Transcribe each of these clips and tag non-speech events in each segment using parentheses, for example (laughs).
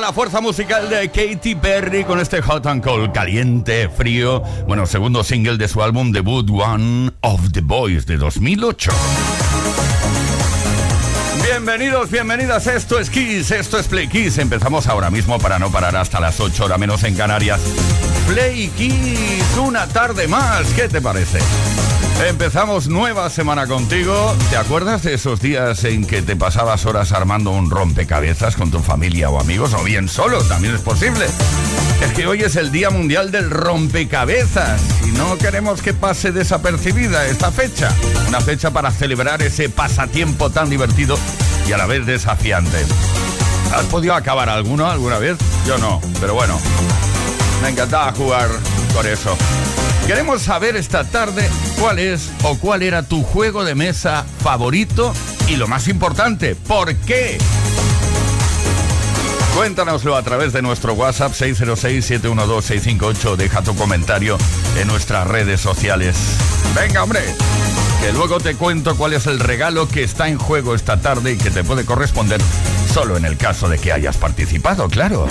La fuerza musical de Katy Perry con este Hot and Cold, caliente, frío. Bueno, segundo single de su álbum debut One of the Boys de 2008. Bienvenidos, bienvenidas. Esto es Kiss, esto es Play Kiss. Empezamos ahora mismo para no parar hasta las 8 horas menos en Canarias. Play Kiss, una tarde más. ¿Qué te parece? Empezamos nueva semana contigo. ¿Te acuerdas de esos días en que te pasabas horas armando un rompecabezas con tu familia o amigos? O bien solo, también es posible. Es que hoy es el Día Mundial del Rompecabezas y no queremos que pase desapercibida esta fecha. Una fecha para celebrar ese pasatiempo tan divertido y a la vez desafiante. ¿Has podido acabar alguno alguna vez? Yo no, pero bueno, me encantaba jugar por eso. Queremos saber esta tarde cuál es o cuál era tu juego de mesa favorito y lo más importante, ¿por qué? Cuéntanoslo a través de nuestro WhatsApp 606-712-658. Deja tu comentario en nuestras redes sociales. Venga, hombre, que luego te cuento cuál es el regalo que está en juego esta tarde y que te puede corresponder solo en el caso de que hayas participado, claro.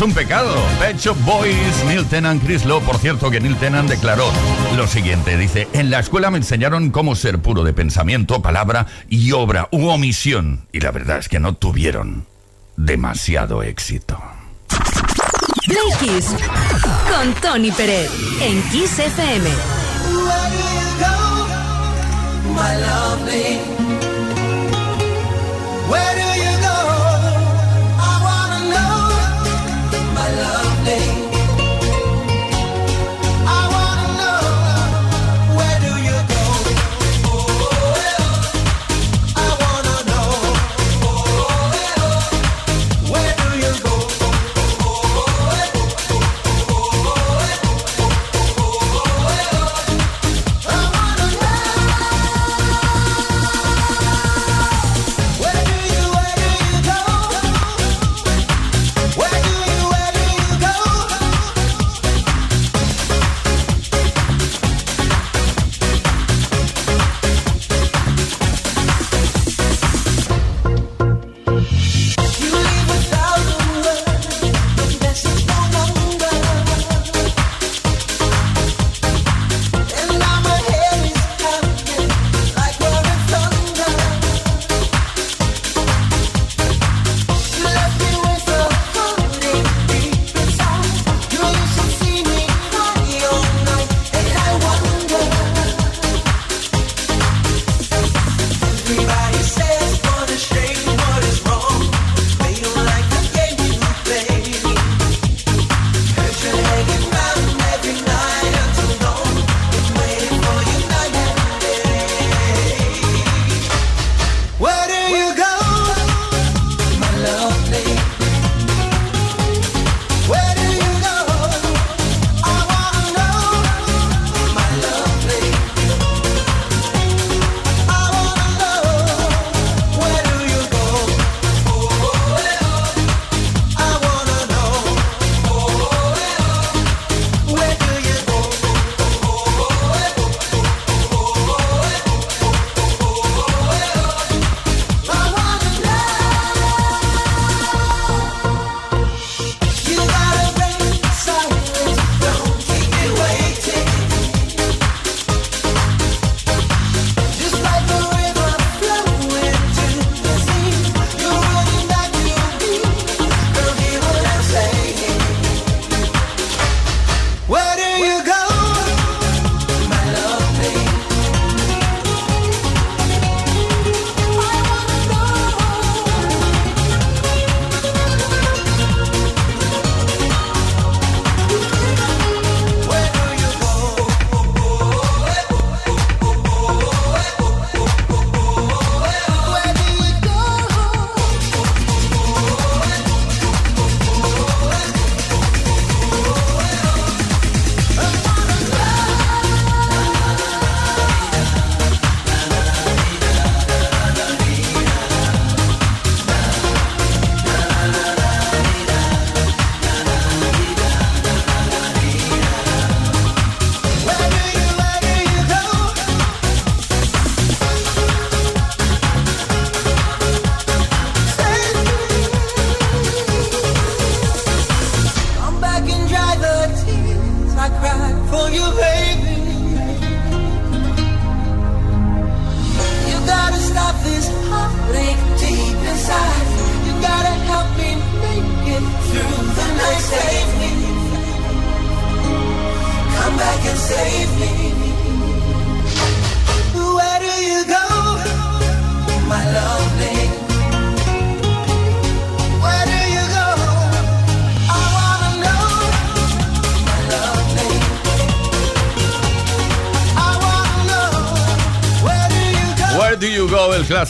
Es un pecado. Pet Boys, Neil Tennant, Chris Lowe. Por cierto, que Neil Tennant declaró lo siguiente. Dice, en la escuela me enseñaron cómo ser puro de pensamiento, palabra y obra u omisión. Y la verdad es que no tuvieron demasiado éxito. Play con Tony Pérez en Kiss FM.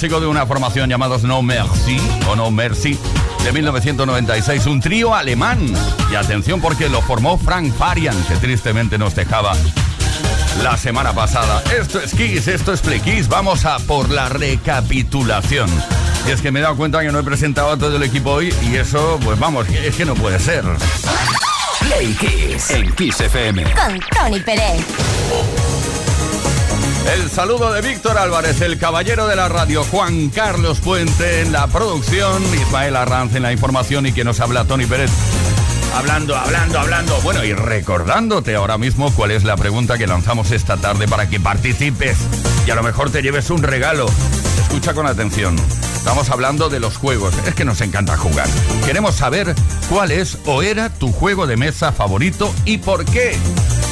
Clásico de una formación llamados No Merci o No Mercy de 1996, un trío alemán. Y atención porque lo formó Frank Farian, que tristemente nos dejaba la semana pasada. Esto es Kiss, esto es Play Kiss. Vamos a por la recapitulación. Y es que me he dado cuenta que no he presentado a todo el equipo hoy y eso, pues vamos, es que no puede ser. Play Kiss en Kiss FM. Con Tony Pérez. El saludo de Víctor Álvarez, el caballero de la radio, Juan Carlos Puente en la producción, Ismael Arranz en la información y quien nos habla, Tony Pérez. Hablando, hablando, hablando. Bueno, y recordándote ahora mismo cuál es la pregunta que lanzamos esta tarde para que participes y a lo mejor te lleves un regalo. Escucha con atención. Estamos hablando de los juegos. Es que nos encanta jugar. Queremos saber cuál es o era tu juego de mesa favorito y por qué.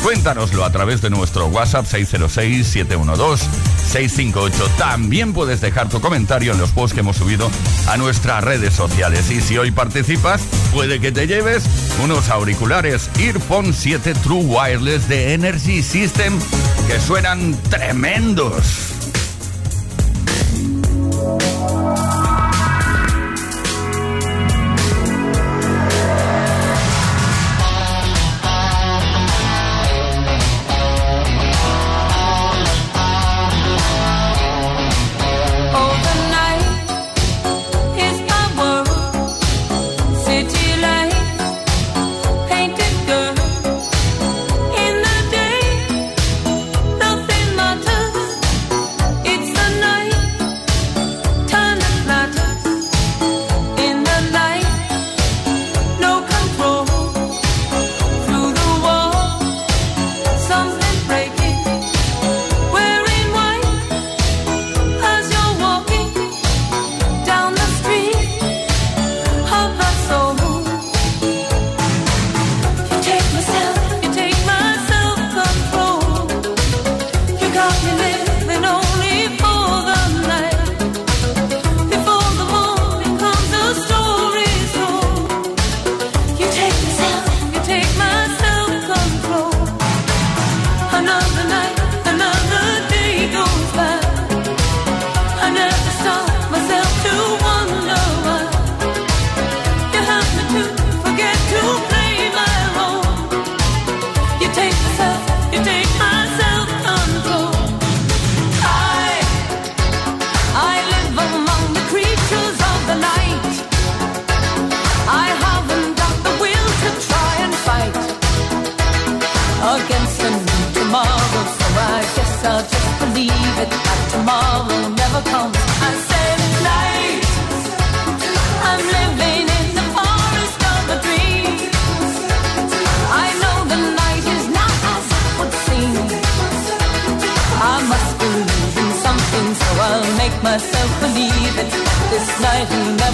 Cuéntanoslo a través de nuestro WhatsApp 606-712-658. También puedes dejar tu comentario en los posts que hemos subido a nuestras redes sociales. Y si hoy participas, puede que te lleves unos auriculares Earphone 7 True Wireless de Energy System que suenan tremendos.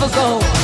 ago.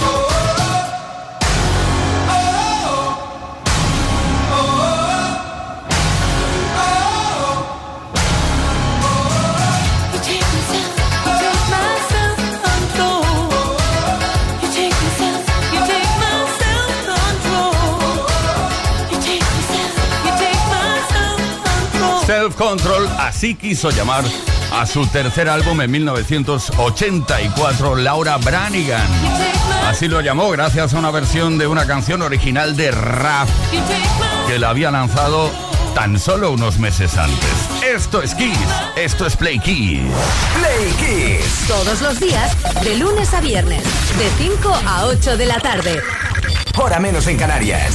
Control, así quiso llamar a su tercer álbum en 1984, Laura Branigan. Así lo llamó gracias a una versión de una canción original de rap que la había lanzado tan solo unos meses antes. Esto es Kiss, esto es Play Kiss. Play Kiss. Todos los días, de lunes a viernes, de 5 a 8 de la tarde. Hora menos en Canarias.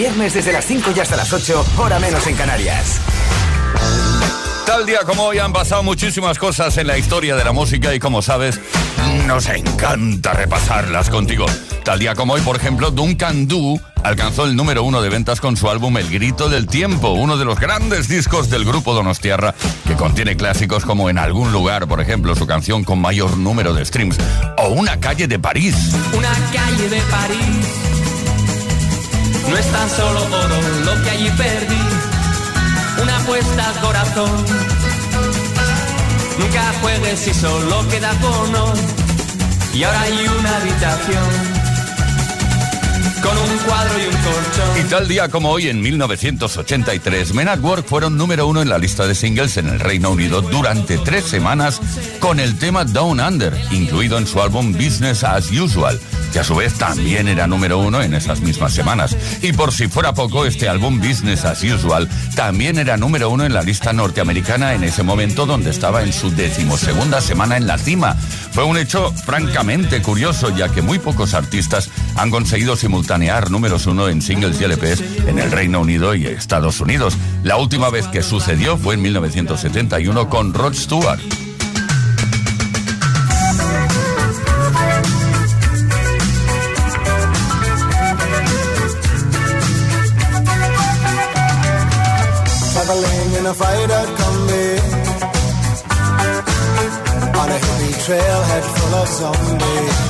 Viernes desde las 5 y hasta las 8, hora menos en Canarias. Tal día como hoy han pasado muchísimas cosas en la historia de la música y como sabes, nos encanta repasarlas contigo. Tal día como hoy, por ejemplo, Duncan Du alcanzó el número uno de ventas con su álbum El Grito del Tiempo, uno de los grandes discos del grupo Donostiarra, que contiene clásicos como En algún lugar, por ejemplo, su canción con mayor número de streams, o Una calle de París. Una calle de París. No es tan solo oro lo que allí perdí. Una apuesta al corazón. Nunca juegues si solo queda cono. Y ahora hay una habitación. Con un cuadro y un colchón. Y tal día como hoy, en 1983, Men at Work fueron número uno en la lista de singles en el Reino Unido durante tres semanas con el tema Down Under, incluido en su álbum Business as Usual, que a su vez también era número uno en esas mismas semanas. Y por si fuera poco, este álbum Business as Usual también era número uno en la lista norteamericana en ese momento donde estaba en su decimosegunda semana en la cima. Fue un hecho francamente curioso, ya que muy pocos artistas han conseguido planear números uno en singles y LPs en el Reino Unido y Estados Unidos. La última vez que sucedió fue en 1971 con Rod Stewart. trailhead full of zombies.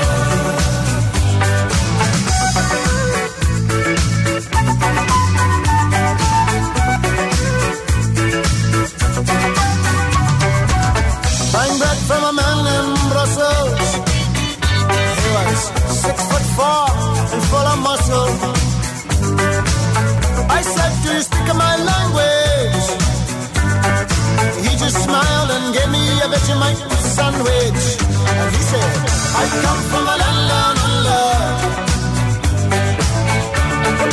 Just smiled and gave me a Vegemite sandwich. And he said, I come from a land down under.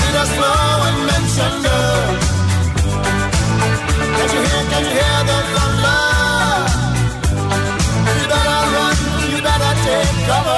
Leaders flow and mention Can you hear, can you hear the thunder? take cover.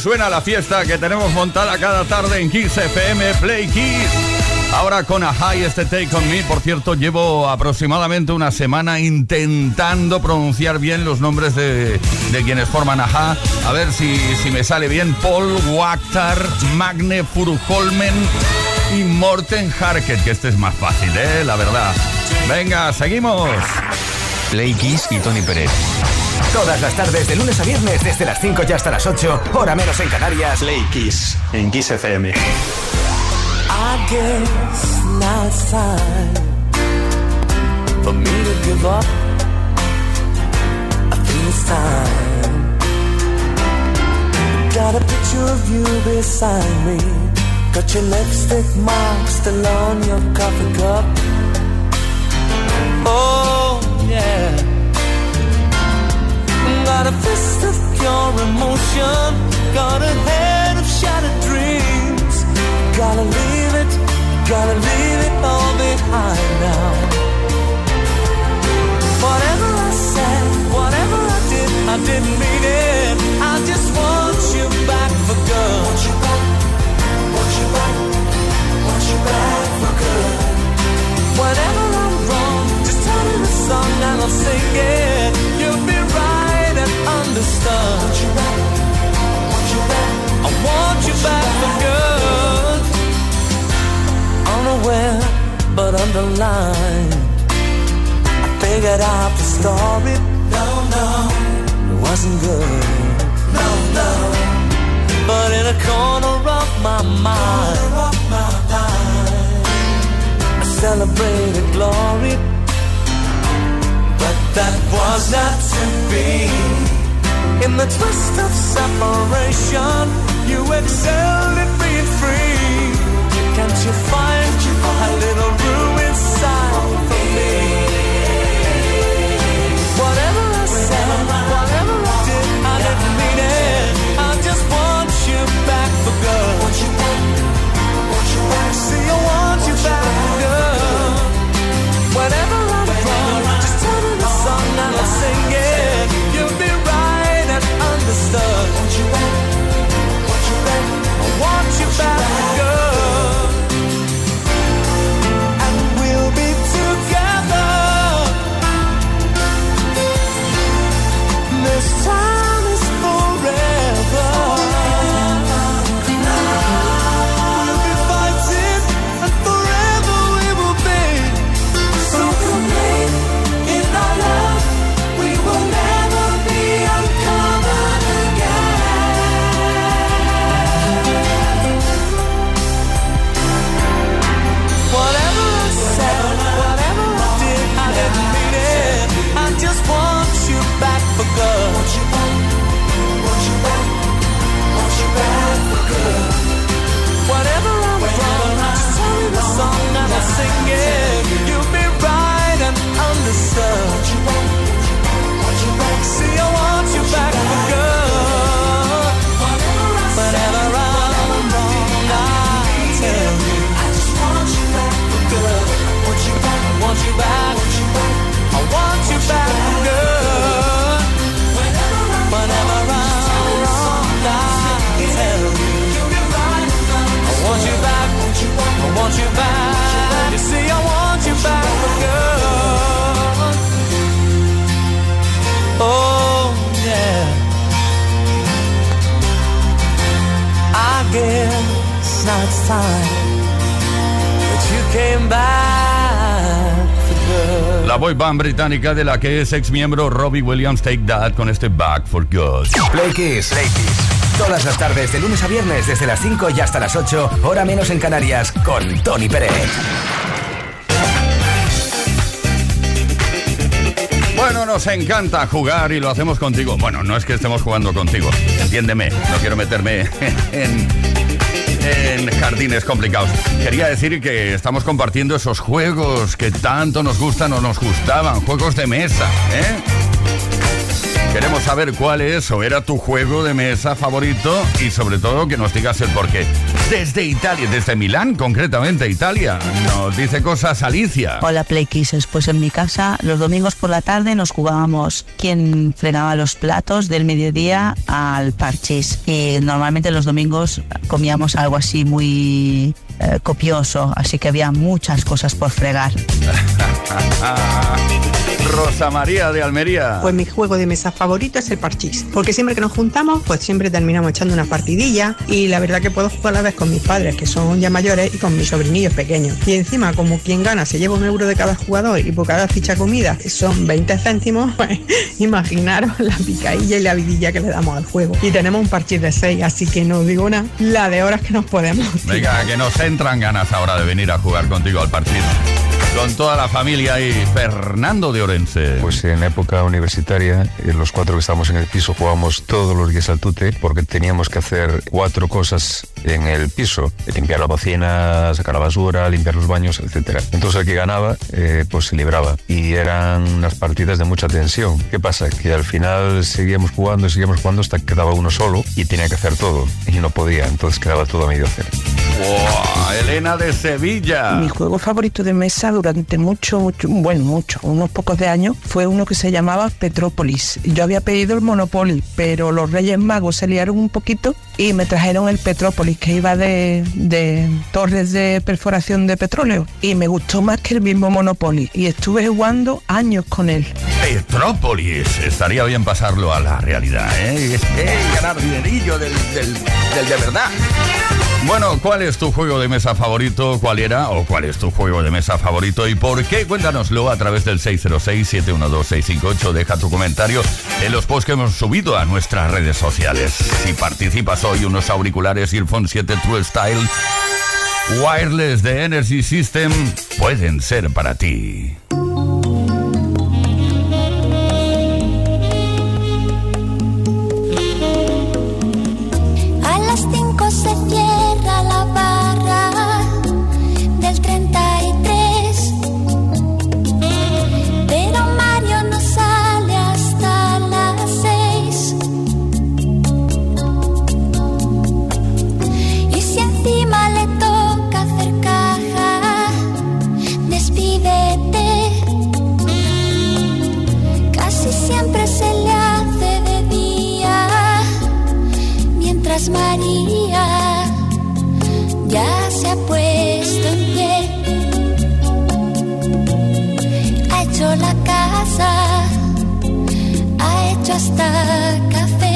Suena la fiesta que tenemos montada cada tarde en Kiss FM Play Kiss. Ahora con Aja y este Take On Me, por cierto, llevo aproximadamente una semana intentando pronunciar bien los nombres de, de quienes forman Aja. A ver si, si me sale bien. Paul Wachter, Magne Furuholmen y Morten Harket, que este es más fácil, ¿eh? La verdad. Venga, seguimos. Play Kiss y Tony Pérez. Todas las tardes, de lunes a viernes, desde las 5 y hasta las 8, hora menos en Canarias. Play Kiss en Kiss FM. I guess now it's time for me to give up. I think it's time. Got a picture of you beside me. Got your lipstick mark still on your coffee cup. Oh, yeah. Got a fist of pure emotion. Got a head of shattered dreams. Gotta leave it, gotta leave it all británica de la que es ex miembro Robbie Williams Take That con este Back for Good. Play Kiss. Play Kiss. Todas las tardes, de lunes a viernes, desde las 5 y hasta las 8, hora menos en Canarias, con Tony Pérez. Bueno, nos encanta jugar y lo hacemos contigo. Bueno, no es que estemos jugando contigo, entiéndeme, no quiero meterme (laughs) en, en jardines complicados. Quería decir que estamos compartiendo esos juegos que tanto nos gustan o nos gustaban, juegos de mesa, ¿eh? Queremos saber cuál es o era tu juego de mesa favorito y sobre todo que nos digas el porqué. Desde Italia, desde Milán concretamente, Italia, nos dice cosas Alicia. Hola Play Kisses, pues en mi casa los domingos por la tarde nos jugábamos quién fregaba los platos del mediodía al parchís y normalmente los domingos comíamos algo así muy eh, copioso, así que había muchas cosas por fregar. (laughs) Rosa María de Almería. Pues mi juego de mesa favorito es el parchís, porque siempre que nos juntamos, pues siempre terminamos echando una partidilla y la verdad que puedo jugar a la vez con mis padres, que son ya mayores, y con mis sobrinillos pequeños. Y encima, como quien gana se lleva un euro de cada jugador y por cada ficha comida son 20 céntimos, (laughs) pues imaginaros la picadilla y la vidilla que le damos al juego. Y tenemos un parchís de 6, así que no digo nada, la de horas que nos podemos. Venga, que nos entran ganas ahora de venir a jugar contigo al partido con toda la familia y Fernando de Orense. Pues en época universitaria, los cuatro que estábamos en el piso jugábamos todos los días al tute porque teníamos que hacer cuatro cosas en el piso. Limpiar la cocina, sacar la basura, limpiar los baños, etcétera. Entonces el que ganaba, eh, pues se libraba. Y eran unas partidas de mucha tensión. ¿Qué pasa? Que al final seguíamos jugando y seguíamos jugando hasta que quedaba uno solo y tenía que hacer todo. Y no podía, entonces quedaba todo a medio hacer. ¡Wow! Elena de Sevilla. Mi juego favorito de mesa durante mucho, mucho, bueno, mucho, unos pocos de años, fue uno que se llamaba Petrópolis. Yo había pedido el Monopoly, pero los Reyes Magos se liaron un poquito y me trajeron el Petrópolis, que iba de, de torres de perforación de petróleo. Y me gustó más que el mismo Monopoly. Y estuve jugando años con él. Petrópolis, estaría bien pasarlo a la realidad, ¿eh? ganar dinerillo del, del, del de verdad. Bueno, ¿cuál es tu juego de mesa favorito? ¿Cuál era o cuál es tu juego de mesa favorito y por qué? Cuéntanoslo a través del 606-712-658. Deja tu comentario en los posts que hemos subido a nuestras redes sociales. Si participas hoy, unos auriculares Earphone 7 True Style Wireless de Energy System pueden ser para ti. Hasta café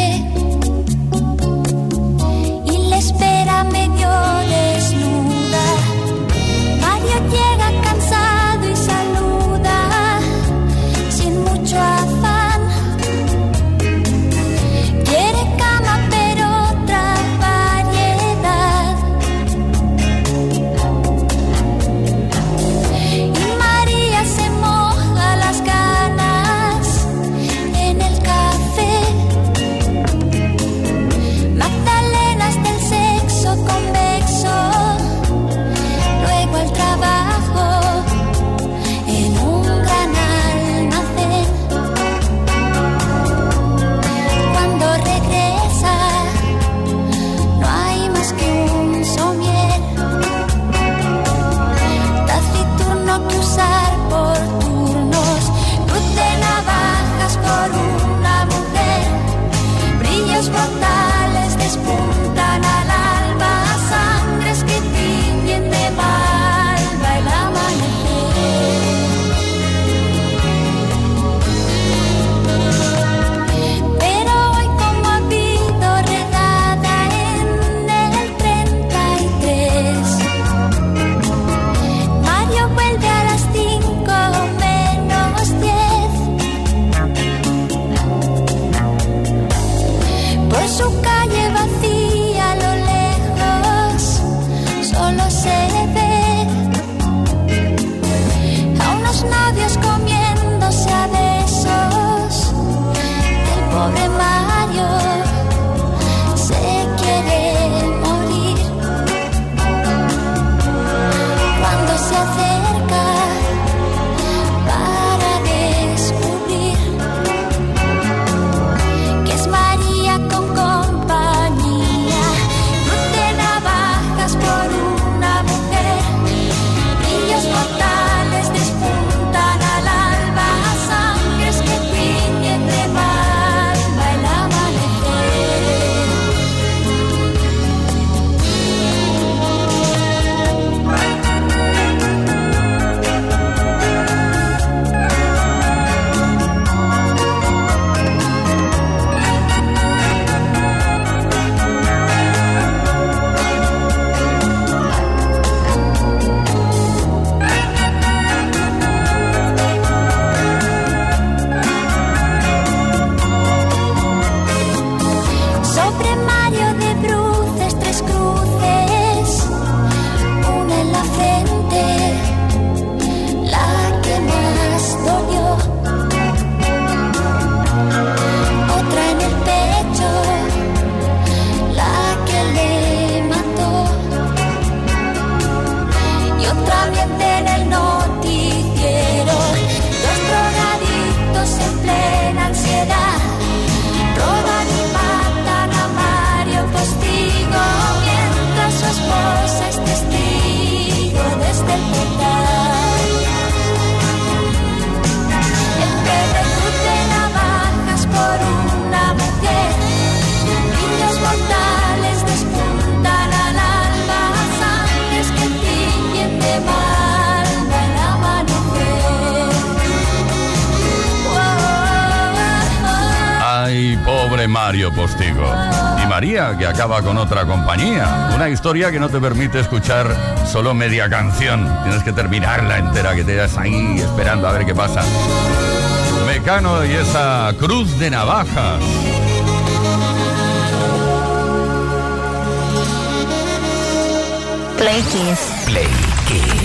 Postigo. Y María, que acaba con otra compañía. Una historia que no te permite escuchar solo media canción. Tienes que terminarla entera, que te das ahí esperando a ver qué pasa. Mecano y esa cruz de navajas. Play Kiss. Play.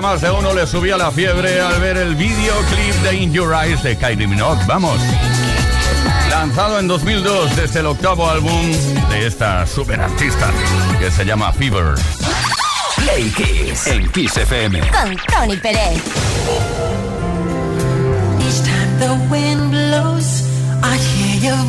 más de uno le subía la fiebre al ver el videoclip de In Your Eyes de Kylie Minogue. Vamos. Lanzado en 2002 desde el octavo álbum de esta super artista que se llama Fever. Play Kiss en Kiss FM con Tony Pérez. Each time the wind blows, I hear your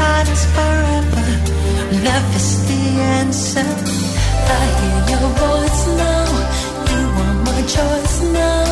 heart is forever. Love is the answer. I hear your voice now. You are my choice now.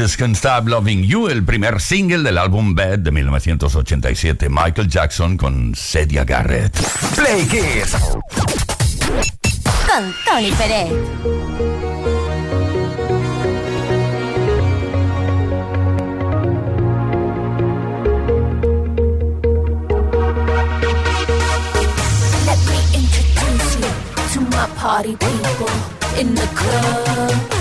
Can Stop Loving You, el primer single del álbum Bad de 1987, Michael Jackson con Cedia Garrett. Play Kiss. Con Tony Pérez. Let me introduce you to my party people in the club.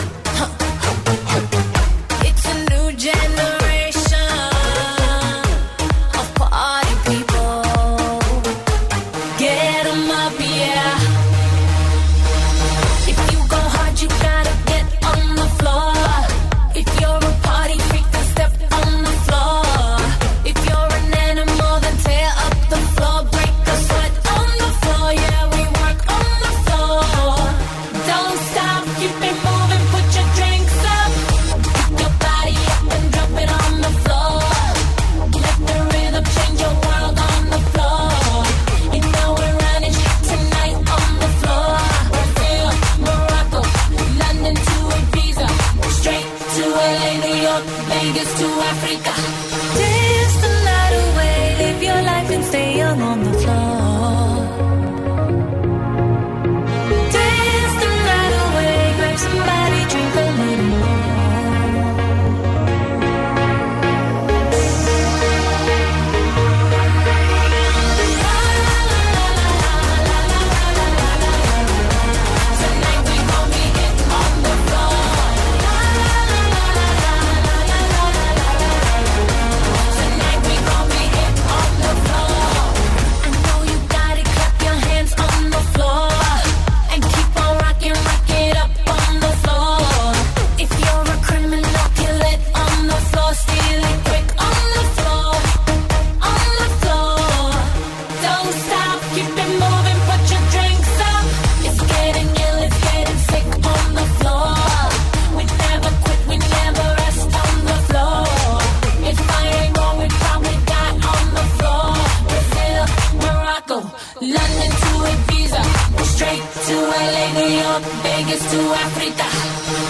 to Africa.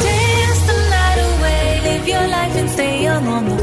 Dance the night away, live your life and stay young on